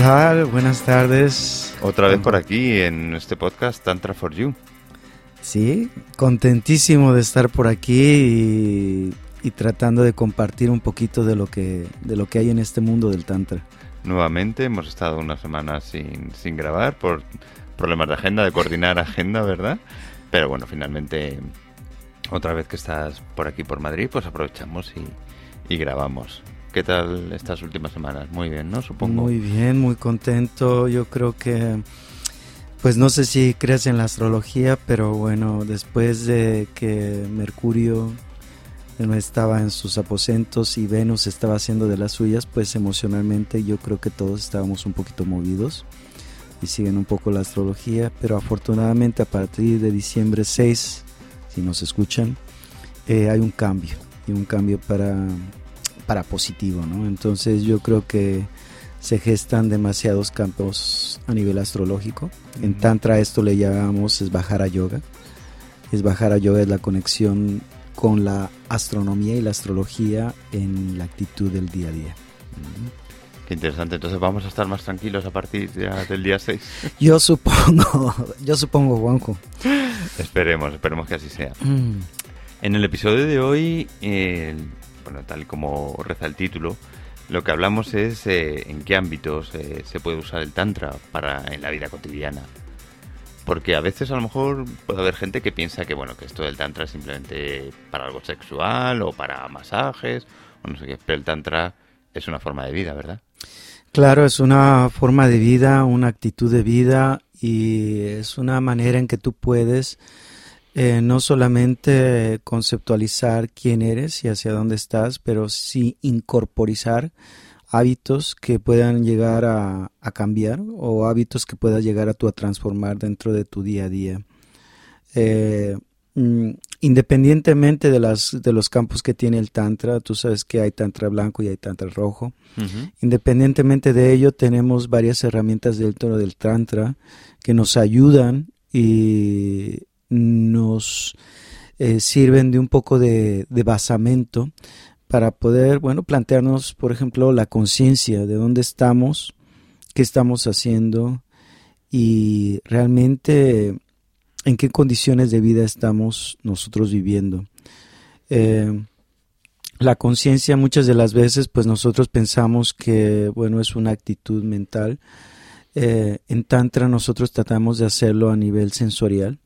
tal? Buenas tardes. Otra vez por aquí en este podcast Tantra for You. Sí, contentísimo de estar por aquí y, tratando de compartir un poquito de lo que de lo que hay en este mundo del tantra. Nuevamente hemos estado unas semanas sin, sin grabar por problemas de agenda, de coordinar agenda, ¿verdad? Pero bueno, finalmente otra vez que estás por aquí por Madrid, pues aprovechamos y, y grabamos. ¿Qué tal estas últimas semanas? Muy bien, ¿no? Supongo. Muy bien, muy contento. Yo creo que, pues no sé si crees en la astrología, pero bueno, después de que Mercurio no estaba en sus aposentos y Venus estaba haciendo de las suyas, pues emocionalmente yo creo que todos estábamos un poquito movidos y siguen un poco la astrología, pero afortunadamente a partir de diciembre 6, si nos escuchan, eh, hay un cambio, y un cambio para para positivo, ¿no? Entonces yo creo que se gestan demasiados campos a nivel astrológico. En Tantra esto le llamamos es bajar a yoga. Es bajar a yoga es la conexión con la astronomía y la astrología en la actitud del día a día. Qué interesante. Entonces vamos a estar más tranquilos a partir del día 6. Yo supongo, yo supongo, Juanjo. esperemos, esperemos que así sea. Mm. En el episodio de hoy, bueno, tal como reza el título, lo que hablamos es eh, en qué ámbitos eh, se puede usar el tantra para en la vida cotidiana. Porque a veces a lo mejor puede haber gente que piensa que bueno que esto del tantra es simplemente para algo sexual o para masajes o no sé qué, pero el tantra es una forma de vida, ¿verdad? Claro, es una forma de vida, una actitud de vida y es una manera en que tú puedes eh, no solamente conceptualizar quién eres y hacia dónde estás, pero sí incorporizar hábitos que puedan llegar a, cambiar o hábitos que puedas llegar a, tu, a transformar dentro de tu día a día. Eh, mm, independientemente de, las, de los campos que tiene el Tantra, tú sabes que hay Tantra blanco y hay Tantra rojo. Independientemente de ello, tenemos varias herramientas dentro del Tantra que nos ayudan y nos eh, sirven de un poco de, basamento para poder, bueno, plantearnos, por ejemplo, la conciencia de dónde estamos, qué estamos haciendo y realmente en qué condiciones de vida estamos nosotros viviendo. Eh, la conciencia muchas de las veces, pues nosotros pensamos que, bueno, es una actitud mental. Eh, en Tantra nosotros tratamos de hacerlo a nivel sensorial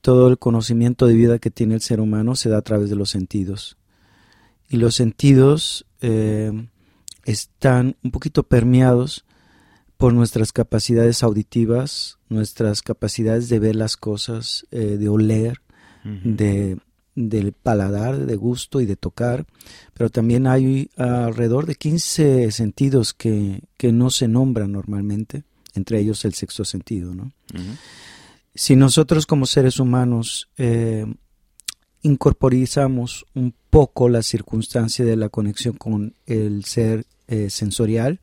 todo el conocimiento de vida que tiene el ser humano se da a través de los sentidos. Y los sentidos eh, están un poquito permeados por nuestras capacidades auditivas, nuestras capacidades de ver las cosas, eh, de oler, de, del paladar, de gusto y de tocar, pero también hay alrededor de 15 sentidos que, que no se nombran normalmente, entre ellos el sexto sentido, ¿no? Si nosotros como seres humanos eh, incorporizamos un poco la circunstancia de la conexión con el ser eh, sensorial,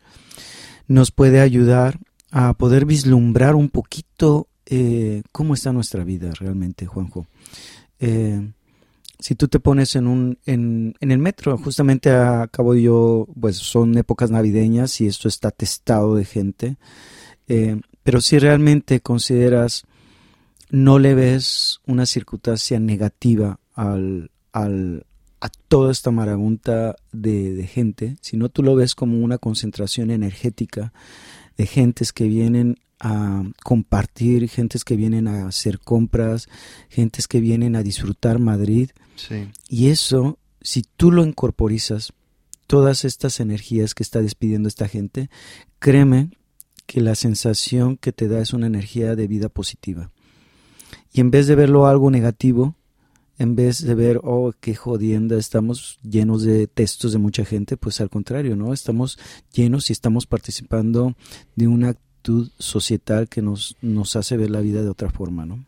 nos puede ayudar a poder vislumbrar un poquito eh, cómo está nuestra vida realmente, Juanjo. si tú te pones en, un, en, en el metro, justamente acabo yo, pues son épocas navideñas y esto está testado de gente, pero si realmente consideras no le ves una circunstancia negativa al, al, a toda esta marabunta de, de, gente, sino tú lo ves como una concentración energética de gentes que vienen a compartir, gentes que vienen a hacer compras, gentes que vienen a disfrutar Madrid. Y eso, si tú lo incorporizas, todas estas energías que está despidiendo esta gente, créeme que la sensación que te da es una energía de vida positiva. Y en vez de verlo algo negativo, en vez de ver, oh, qué jodienda, estamos llenos de textos de mucha gente, pues al contrario, ¿no? Estamos llenos y estamos participando de una actitud societal que nos, nos hace ver la vida de otra forma, ¿no?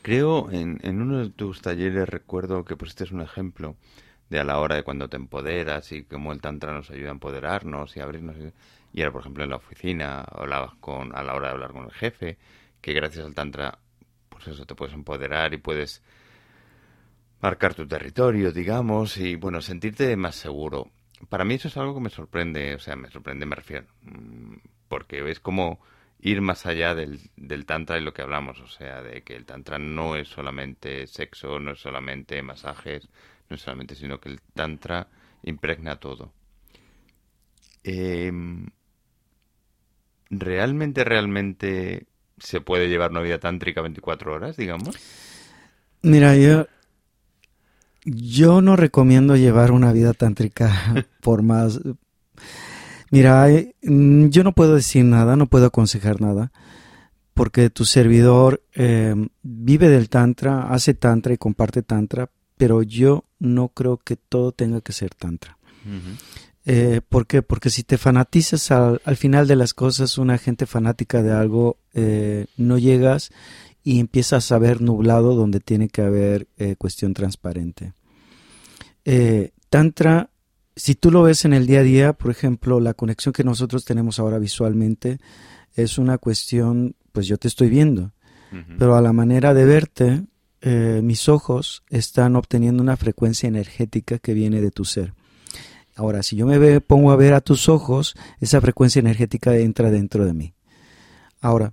Creo, en, en uno de tus talleres recuerdo que pusiste un ejemplo de a la hora de cuando te empoderas y cómo el tantra nos ayuda a empoderarnos y abrirnos. Y era, por ejemplo, en la oficina, hablabas con, a la hora de hablar con el jefe, que gracias al Tantra, pues eso, te puedes empoderar y puedes marcar tu territorio, digamos, y bueno, sentirte más seguro. para mí eso es algo que me sorprende, o sea, me sorprende, me refiero, mm, porque es como ir más allá del, del tantra y lo que hablamos, o sea, de que el tantra no es solamente sexo, no es solamente masajes, no es solamente, sino que el tantra impregna todo. Em, ¿Realmente, realmente se puede llevar una vida tántrica 24 horas, digamos? Mira, yo, yo no recomiendo llevar una vida tántrica por más... Mira, mm, yo no puedo decir nada, no puedo aconsejar nada, porque tu servidor em, vive del tantra, hace tantra y comparte tantra, pero yo no creo que todo tenga que ser tantra. Eh, ¿Por qué? Porque si te fanatizas al, final de las cosas, una gente fanática de algo, eh, no llegas y empiezas a ver nublado donde tiene que haber eh, cuestión transparente. tantra, si tú lo ves en el día a día, por ejemplo, la conexión que nosotros tenemos ahora visualmente es una cuestión, pues yo te estoy viendo, pero a la manera de verte, mis ojos están obteniendo una frecuencia energética que viene de tu ser. Ahora, si yo me pongo a ver a tus ojos, esa frecuencia energética entra dentro de mí. Ahora,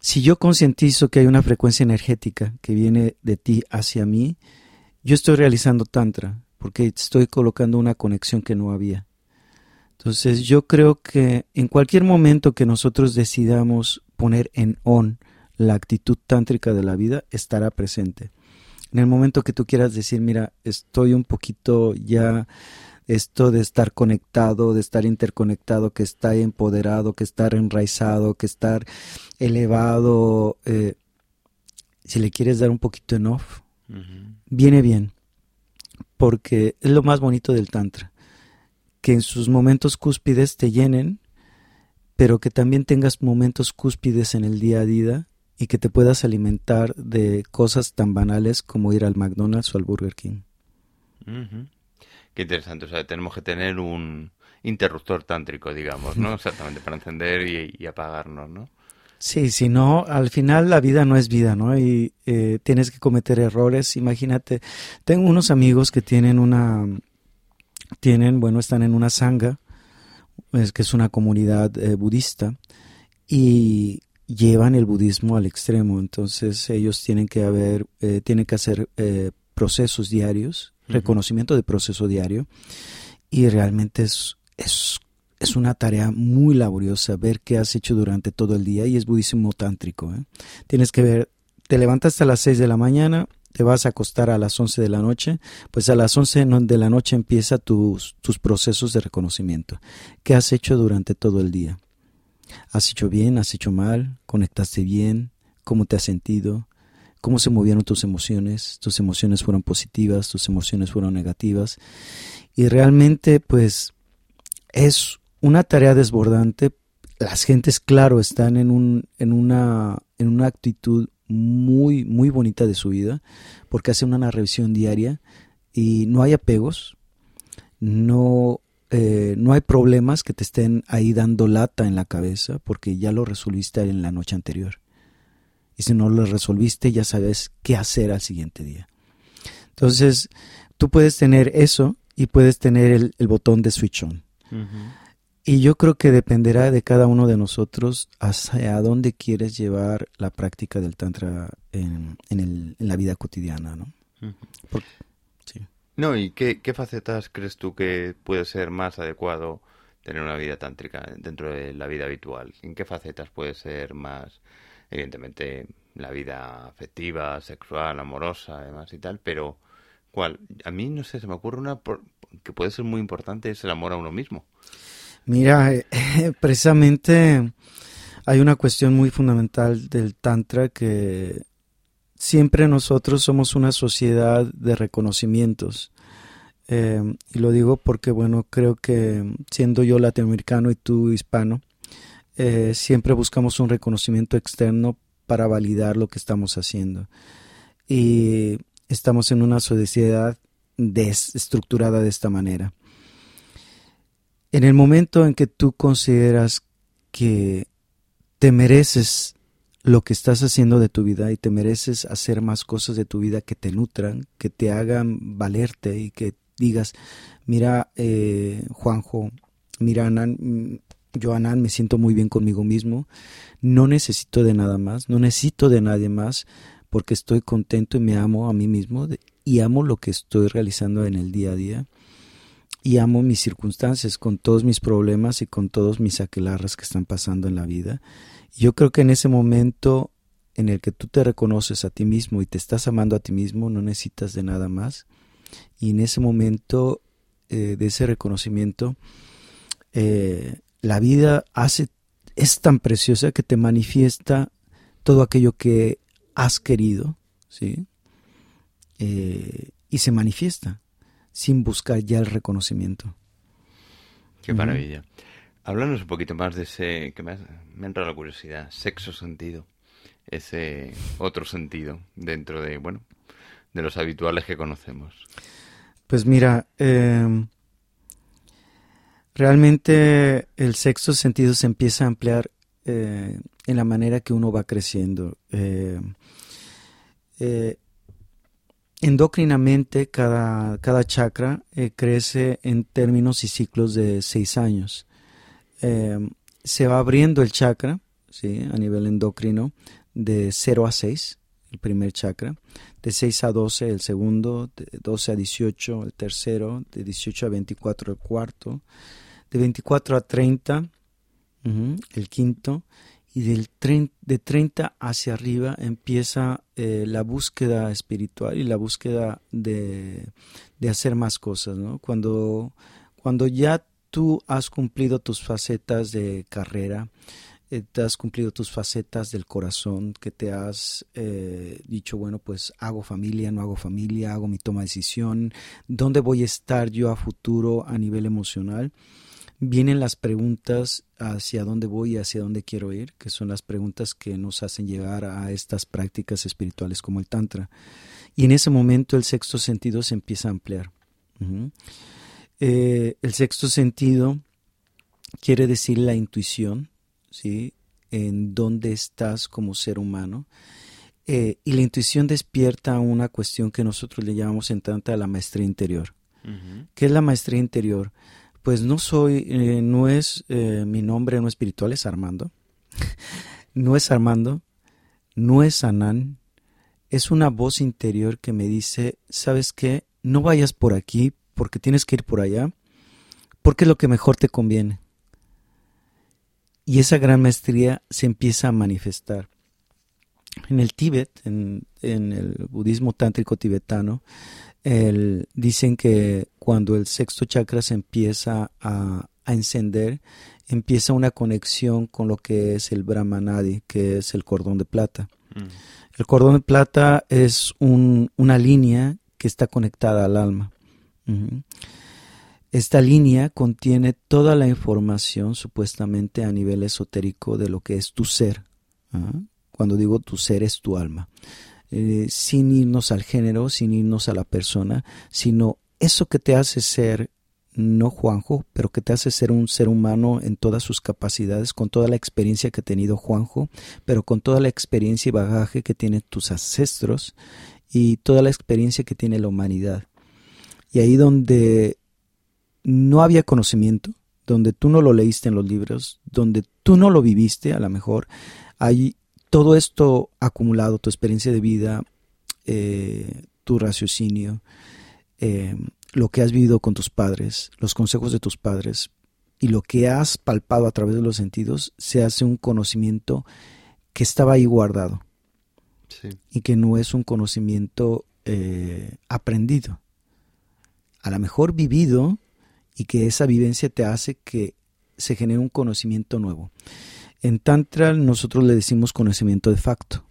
si yo concientizo que hay una frecuencia energética que viene de ti hacia mí, yo estoy realizando tantra, porque estoy colocando una conexión que no había. Entonces yo creo que en cualquier momento que nosotros decidamos poner en on la actitud tántrica de la vida, estará presente. En el momento que tú quieras decir, mira, estoy un poquito ya esto de estar conectado, de estar interconectado, que está empoderado, que estar enraizado, que estar elevado, eh, si le quieres dar un poquito en off, viene bien, porque es lo más bonito del Tantra, que en sus momentos cúspides te llenen, pero que también tengas momentos cúspides en el día a día y que te puedas alimentar de cosas tan banales como ir al McDonald's o al Burger King. Qué interesante, o sea, tenemos que tener un interruptor tántrico, digamos, ¿no? Exactamente, para encender y, apagarnos, ¿no? Sí, si no, al final la vida no es vida, ¿no? Y eh, tienes que cometer errores. Imagínate, tengo unos amigos que tienen una, tienen, bueno, están en una sangha, es que es una comunidad eh, budista, y llevan el budismo al extremo. Entonces ellos tienen que haber, eh, tienen que hacer procesos diarios reconocimiento de proceso diario y realmente es, es, es, una tarea muy laboriosa ver qué has hecho durante todo el día y es budismo tántrico. ¿eh? Tienes que ver, te levantas a las 6 de la mañana, te vas a acostar a las 11 de la noche, pues a las 11 de la noche empieza tus, tus procesos de reconocimiento. ¿Qué has hecho durante todo el día? ¿Has hecho bien? ¿Has hecho mal? ¿Conectaste bien? ¿Cómo te has sentido? Cómo se movieron tus emociones, tus emociones fueron positivas, tus emociones fueron negativas. Y realmente, pues, es una tarea desbordante. Las gentes, claro, están en, un, en, una, en una actitud muy, muy bonita de su vida, porque hacen una revisión diaria y no hay apegos, no, eh, no hay problemas que te estén ahí dando lata en la cabeza, porque ya lo resolviste en la noche anterior y si no lo resolviste ya sabes qué hacer al siguiente día. Entonces, tú puedes tener eso y puedes tener el, botón de switch on. Y yo creo que dependerá de cada uno de nosotros hacia dónde quieres llevar la práctica del Tantra en, la vida cotidiana, ¿no? sí. No, ¿y qué, qué, facetas crees tú que puede ser más adecuado tener una vida tántrica dentro de la vida habitual? ¿En qué facetas puede ser más evidentemente la vida afectiva, sexual, amorosa, además y tal, pero ¿cuál? A mí no sé, se me ocurre una que puede ser muy importante, es el amor a uno mismo. Mira, eh, precisamente hay una cuestión muy fundamental del Tantra que siempre nosotros somos una sociedad de reconocimientos. Eh, y lo digo porque, bueno, creo que siendo yo latinoamericano y tú hispano, eh, siempre buscamos un reconocimiento externo para validar lo que estamos haciendo. Y estamos en una sociedad estructurada de esta manera. En el momento en que tú consideras que te mereces lo que estás haciendo de tu vida y te mereces hacer más cosas de tu vida que te nutran, que te hagan valerte y que digas, mira, eh, Juanjo, mira, Anan, yo Anan me siento muy bien conmigo mismo, no necesito de nada más, no necesito de nadie más, porque estoy contento y me amo a mí mismo y amo lo que estoy realizando en el día a día y amo mis circunstancias con todos mis problemas y con todos mis aquelarras que están pasando en la vida. Yo creo que en ese momento en el que tú te reconoces a ti mismo y te estás amando a ti mismo, no necesitas de nada más. Y en ese momento eh, de ese reconocimiento, eh, la vida hace, es tan preciosa que te manifiesta todo aquello que has querido, ¿sí? Eh, y se manifiesta sin buscar ya el reconocimiento. Qué maravilla. Háblanos un poquito más de ese, que me, me entra la curiosidad, sexo sentido, ese otro sentido dentro de, bueno, de los habituales que conocemos. Pues mira, em, realmente el sexto sentido se empieza a ampliar eh, en la manera que uno va creciendo. Em, eh, endocrinamente cada, cada chakra eh, crece en términos y ciclos de seis años. Se va abriendo el chakra ¿sí? a nivel endocrino de 0 a 6, el primer chakra, de 6 a 12 el segundo, de 12 a 18 el tercero, de 18 a 24 el cuarto, de 24 a 30 el quinto, y del de 30 hacia arriba empieza eh, la búsqueda espiritual y la búsqueda de, hacer más cosas. Cuando, cuando ya tú has cumplido tus facetas de carrera, eh, te has cumplido tus facetas del corazón, que te has eh, dicho, bueno, pues hago familia, no hago familia, hago mi toma de decisión, ¿dónde voy a estar yo a futuro a nivel emocional? vienen las preguntas hacia dónde voy y hacia dónde quiero ir, que son las preguntas que nos hacen llegar a estas prácticas espirituales como el Tantra. Y en ese momento el sexto sentido se empieza a ampliar. Eh, el sexto sentido quiere decir la intuición, ¿sí? En dónde estás como ser humano. Eh, y la intuición despierta una cuestión que nosotros le llamamos en Tantra la maestría interior. ¿Qué es la maestría interior? Pues no soy, eh, no es eh, mi nombre no espiritual, es Armando. no es Armando, no es Anán, es una voz interior que me dice, ¿sabes qué? No vayas por aquí porque tienes que ir por allá, porque es lo que mejor te conviene. Y esa gran maestría se empieza a manifestar. En el Tíbet, en, en el budismo tántrico tibetano, el, dicen que cuando el sexto chakra se empieza a, encender, empieza una conexión con lo que es el Brahmanadi, que es el cordón de plata. Mm. El cordón de plata es una línea que está conectada al alma. Esta línea contiene toda la información supuestamente a nivel esotérico de lo que es tu ser. ¿ah? Cuando digo tu ser es tu alma. Eh, sin irnos al género, sin irnos a la persona, sino eso que te hace ser, no Juanjo, pero que te hace ser un ser humano en todas sus capacidades, con toda la experiencia que ha tenido Juanjo, pero con toda la experiencia y bagaje que tienen tus ancestros y toda la experiencia que tiene la humanidad. Y ahí donde no había conocimiento, donde tú no lo leíste en los libros, donde tú no lo viviste a lo mejor, hay todo esto acumulado, tu experiencia de vida, eh, tu raciocinio, eh, lo que has vivido con tus padres, los consejos de tus padres y lo que has palpado a través de los sentidos, se hace un conocimiento que estaba ahí guardado y que no es un conocimiento eh, aprendido. A lo mejor vivido y que esa vivencia te hace que se genere un conocimiento nuevo. En Tantra nosotros le decimos conocimiento de facto.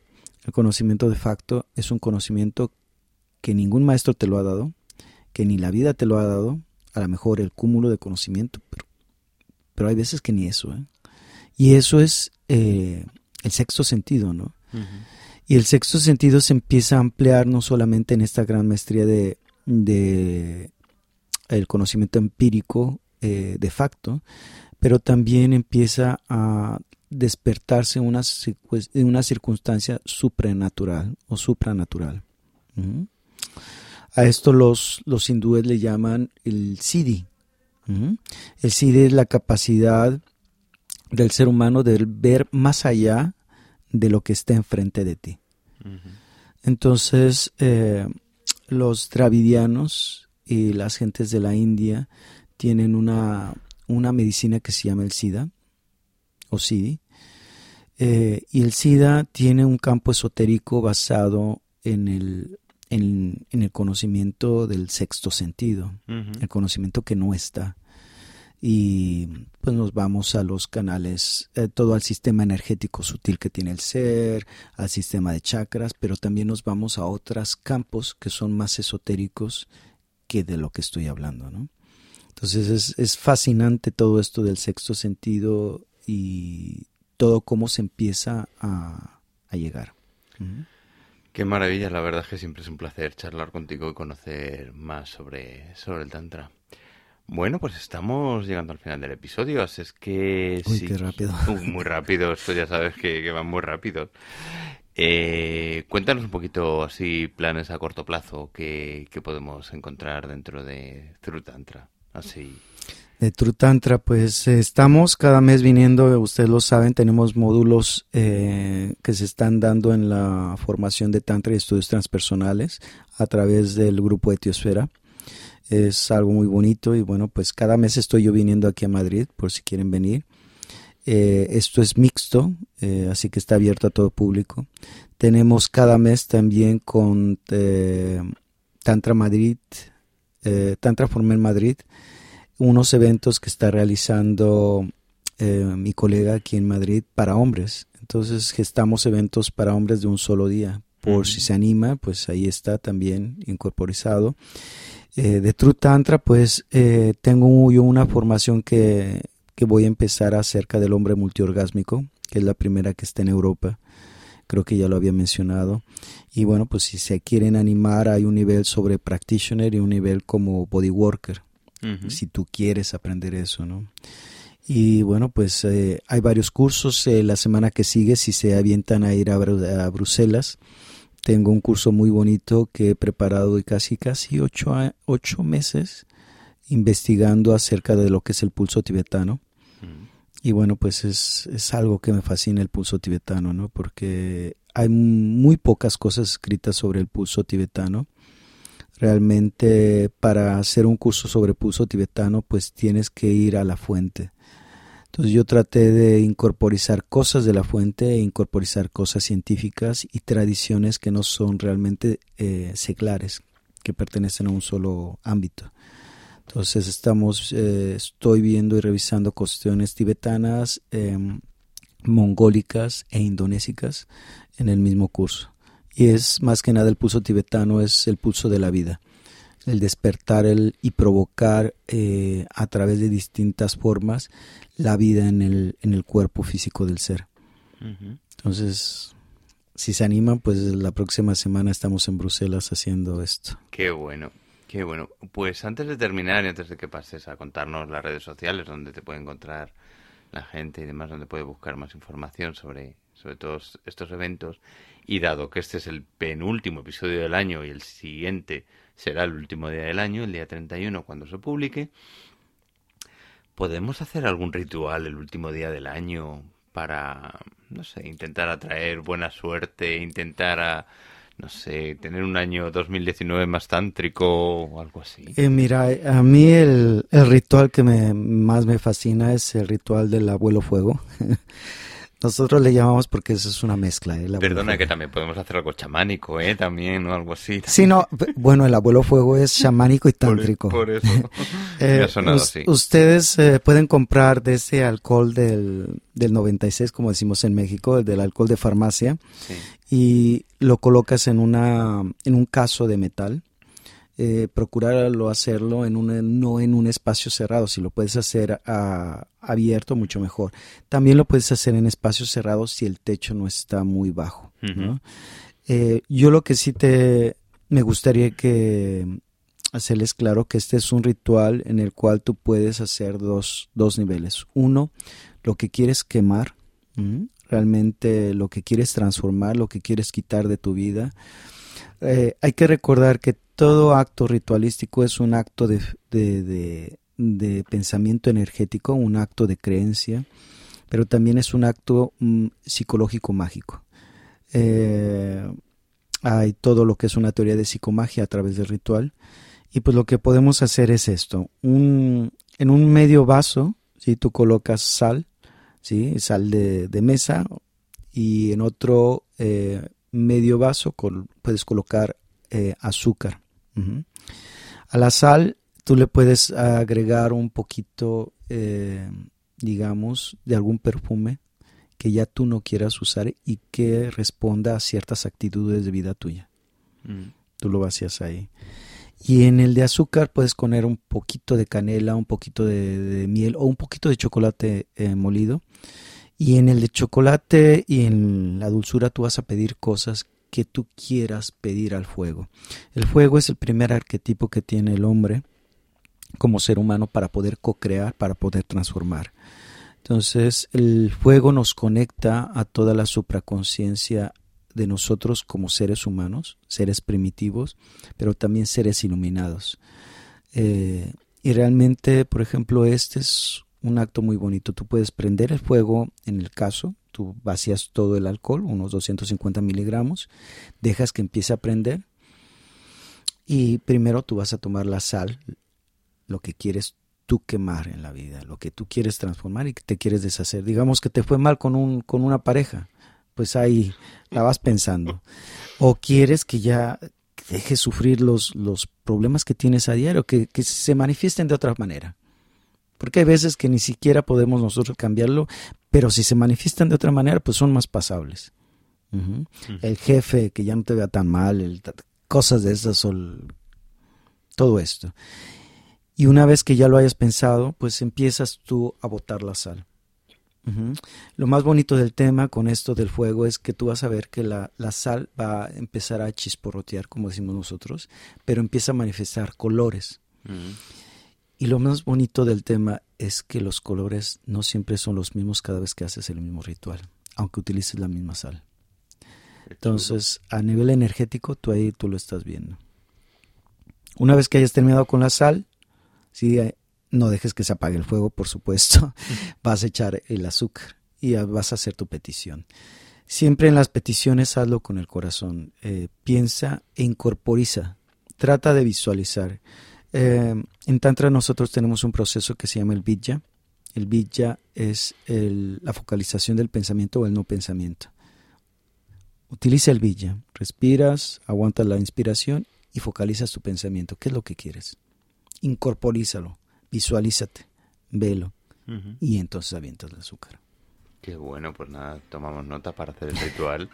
El conocimiento de facto es un conocimiento que ningún maestro te lo ha dado, que ni la vida te lo ha dado, a lo mejor el cúmulo de conocimiento, pero, pero hay veces que ni eso. ¿eh? Y eso es eh, el sexto sentido, ¿no? Y el sexto sentido se empieza a ampliar no solamente en esta gran maestría de, de el conocimiento empírico eh, de facto, pero también empieza a despertarse una, en una circunstancia supranatural o supranatural. A esto los, los hindúes le llaman el siddhi. El siddhi es la capacidad del ser humano de ver más allá de lo que está enfrente de ti. Entonces, eh, los dravidianos y las gentes de la India tienen una, una medicina que se llama el SIDA o SIDI. Eh, y el SIDA tiene un campo esotérico basado en el, en, el conocimiento del sexto sentido, el conocimiento que no está y pues nos vamos a los canales, eh, todo al sistema energético sutil que tiene el ser, al sistema de chakras, pero también nos vamos a otros campos que son más esotéricos que de lo que estoy hablando, ¿no? Entonces es, es fascinante todo esto del sexto sentido y todo cómo se empieza a, a llegar. Qué maravilla, la verdad es que siempre es un placer charlar contigo y conocer más sobre, sobre el Tantra. Bueno, pues estamos llegando al final del episodio, así es que... Uy, qué rápido. muy rápido, esto ya sabes que, que van muy rápido. Eh, cuéntanos un poquito así planes a corto plazo que, podemos encontrar dentro de True Tantra, así. De True Tantra, pues estamos cada mes viniendo, ustedes lo saben, tenemos módulos eh, que se están dando en la formación de Tantra y estudios transpersonales a través del grupo Etiosfera es algo muy bonito y bueno, pues cada mes estoy yo viniendo aquí a Madrid por si quieren venir. Eh, esto es mixto, eh, así que está abierto a todo público. Tenemos cada mes también con eh, Tantra Madrid, Tantra Formal Madrid, unos eventos que está realizando mi colega aquí en Madrid para hombres. Entonces gestamos eventos para hombres de un solo día. Por si se anima, pues ahí está también incorporizado. De True Tantra, pues tengo yo una formación que, voy a empezar acerca del hombre multiorgásmico, que es la primera que está en Europa. Creo que ya lo había mencionado. Y bueno, pues si se quieren animar, hay un nivel sobre practitioner y un nivel como body worker, si tú quieres aprender eso, ¿no? Y bueno, pues eh, hay varios cursos. la semana que sigue, si se avientan a ir a, a Bruselas, tengo un curso muy bonito que he preparado de casi casi ocho, ocho meses investigando acerca de lo que es el pulso tibetano. Y bueno, pues es, es, algo que me fascina el pulso tibetano, ¿no? Porque hay muy pocas cosas escritas sobre el pulso tibetano. Realmente para hacer un curso sobre pulso tibetano, pues tienes que ir a la fuente. Entonces yo traté de incorporizar cosas de la fuente, incorporizar cosas científicas y tradiciones que no son realmente eh, seglares, que pertenecen a un solo ámbito. Entonces estamos, eh, estoy viendo y revisando cuestiones tibetanas, em, mongólicas e indonésicas en el mismo curso. Y es más que nada el pulso tibetano, es el pulso de la vida el despertar el, y provocar eh, a través de distintas formas la vida en el, en el cuerpo físico del ser. Entonces, si se animan, pues la próxima semana estamos en Bruselas haciendo esto. Qué bueno, qué bueno. Pues antes de terminar y antes de que pases a contarnos las redes sociales donde te puede encontrar la gente y demás, donde puede buscar más información sobre, sobre todos estos eventos, y dado que este es el penúltimo episodio del año y el siguiente será el último día del año, el día 31 cuando se publique, ¿podemos hacer algún ritual el último día del año para, no sé, intentar atraer buena suerte, intentar a, no sé, tener un año 2019 más tántrico o algo así? Eh, mira, a mí el, el ritual que me, más me fascina es el ritual del abuelo fuego. Nosotros le llamamos porque eso es una mezcla. ¿eh? Perdona que también podemos hacer algo chamánico, ¿eh? También o algo así. Sí, no, bueno, el abuelo fuego es chamánico y tántrico. Por, eso. eh, ha así. Ustedes eh, pueden comprar de ese alcohol del, del 96, como decimos en México, del alcohol de farmacia, y lo colocas en, una, en un caso de metal eh, procurarlo hacerlo en un, no en un espacio cerrado. Si lo puedes hacer abierto, mucho mejor. También lo puedes hacer en espacios cerrados si el techo no está muy bajo. Eh, yo lo que sí te me gustaría que hacerles claro que este es un ritual en el cual tú puedes hacer dos, dos niveles. Uno, lo que quieres quemar, realmente lo que quieres transformar, lo que quieres quitar de tu vida Eh, hay que recordar que todo acto ritualístico es un acto de, de, pensamiento energético, un acto de creencia, pero también es un acto mm, psicológico mágico. Eh, hay todo lo que es una teoría de psicomagia a través del ritual. Y pues lo que podemos hacer es esto. Un, en un medio vaso, si tú colocas sal, ¿sí? sal de, mesa, y en otro eh, medio vaso puedes colocar eh, azúcar. A la sal tú le puedes agregar un poquito, eh, digamos, de algún perfume que ya tú no quieras usar y que responda a ciertas actitudes de vida tuya. Mm. Tú lo vacías ahí. Y en el de azúcar puedes poner un poquito de canela, un poquito de, miel o un poquito de chocolate eh, molido. Y en el de chocolate y en la dulzura tú vas a pedir cosas que tú quieras pedir al fuego. El fuego es el primer arquetipo que tiene el hombre como ser humano para poder co-crear, para poder transformar. Entonces, el fuego nos conecta a toda la supraconciencia de nosotros como seres humanos, seres primitivos, pero también seres iluminados. Eh, y realmente, por ejemplo, este es un acto muy bonito. Tú puedes prender el fuego en el caso, tú vacías todo el alcohol, unos 250 miligramos, dejas que empiece a prender y primero tú vas a tomar la sal, lo que quieres tú quemar en la vida, lo que tú quieres transformar y que te quieres deshacer. Digamos que te fue mal con, un, con una pareja, pues ahí la vas pensando. O quieres que ya dejes sufrir los, los problemas que tienes a diario, que, que se manifiesten de otra manera. Porque hay veces que ni siquiera podemos nosotros cambiarlo, pero si se manifiestan de otra manera, pues son más pasables. El jefe que ya no te vea tan mal, el, cosas de esas, todo esto. Y una vez que ya lo hayas pensado, pues empiezas tú a botar la sal. Lo más bonito del tema con esto del fuego es que tú vas a ver que la, sal va a empezar a chisporrotear, como decimos nosotros, pero empieza a manifestar colores. Y lo más bonito del tema es que los colores no siempre son los mismos cada vez que haces el mismo ritual, aunque utilices la misma sal. Entonces, a nivel energético, tú ahí tú lo estás viendo. Una vez que hayas terminado con la sal, ¿sí? Eh, no dejes que se apague el fuego, por supuesto. vas a echar el azúcar y vas a hacer tu petición. Siempre en las peticiones hazlo con el corazón. Eh, piensa e incorporiza. Trata de visualizar. Eh, en Tantra nosotros tenemos un proceso que se llama el Vidya. El Vidya es la focalización del pensamiento o el no pensamiento. Utiliza el Vidya. Respiras, aguantas la inspiración y focalizas tu pensamiento. ¿Qué es lo que quieres? incorporízalo, visualízate, velo y entonces avientas el azúcar. Qué bueno, pues nada, tomamos nota para hacer el ritual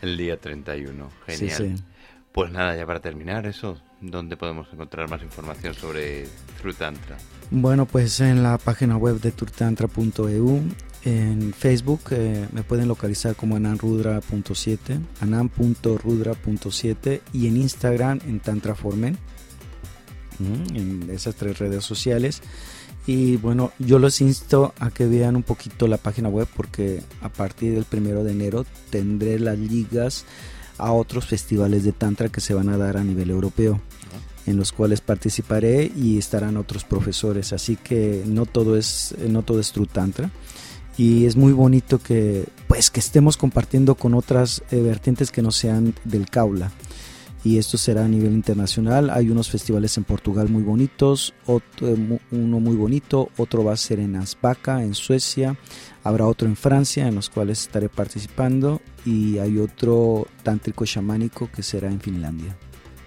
el día 31. Genial. Pues nada, ya para terminar eso, ¿dónde podemos encontrar más información sobre Trutantra? Bueno, pues en la página web de turtantra.eu, en Facebook eh, me pueden localizar como ananrudra.7, anan.rudra.7 y en Instagram en tantraformen en esas tres redes sociales. Y bueno, yo los insto a que vean un poquito la página web porque a partir del primero de enero tendré las ligas a otros festivales de Tantra que se van a dar a nivel europeo, en los cuales participaré y estarán otros profesores. Así que no todo es, no todo es True Tantra. Y es muy bonito que pues que estemos compartiendo con otras eh, vertientes que no sean del Kaula y esto será a nivel internacional. Hay unos festivales en Portugal muy bonitos, otro, uno muy bonito, otro va a ser en Asbaca, en Suecia, habrá otro en Francia, en los cuales estaré participando, y hay otro tántrico chamánico que será en Finlandia.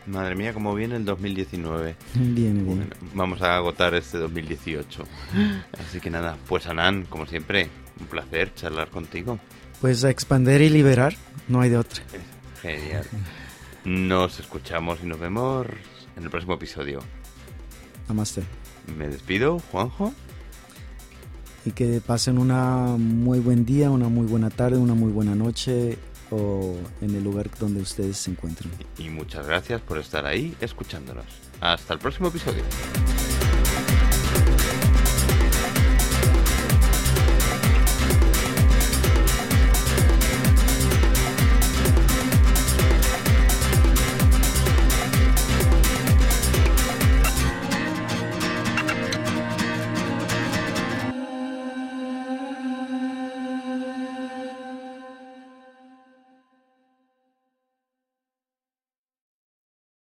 Madre mía, cómo viene el 2019. Viene, bien. vamos a agotar este 2018. Así que nada, pues Anán, como siempre, un placer charlar contigo. Pues a expander y liberar, no hay de otra. Genial. Nos escuchamos y nos vemos en el próximo episodio. Namaste. Me despido, Juanjo. Y que pasen una muy buen día, una muy buena tarde, una muy buena noche o en el lugar donde ustedes se encuentren. Y muchas gracias por estar ahí escuchándonos. Hasta el próximo episodio.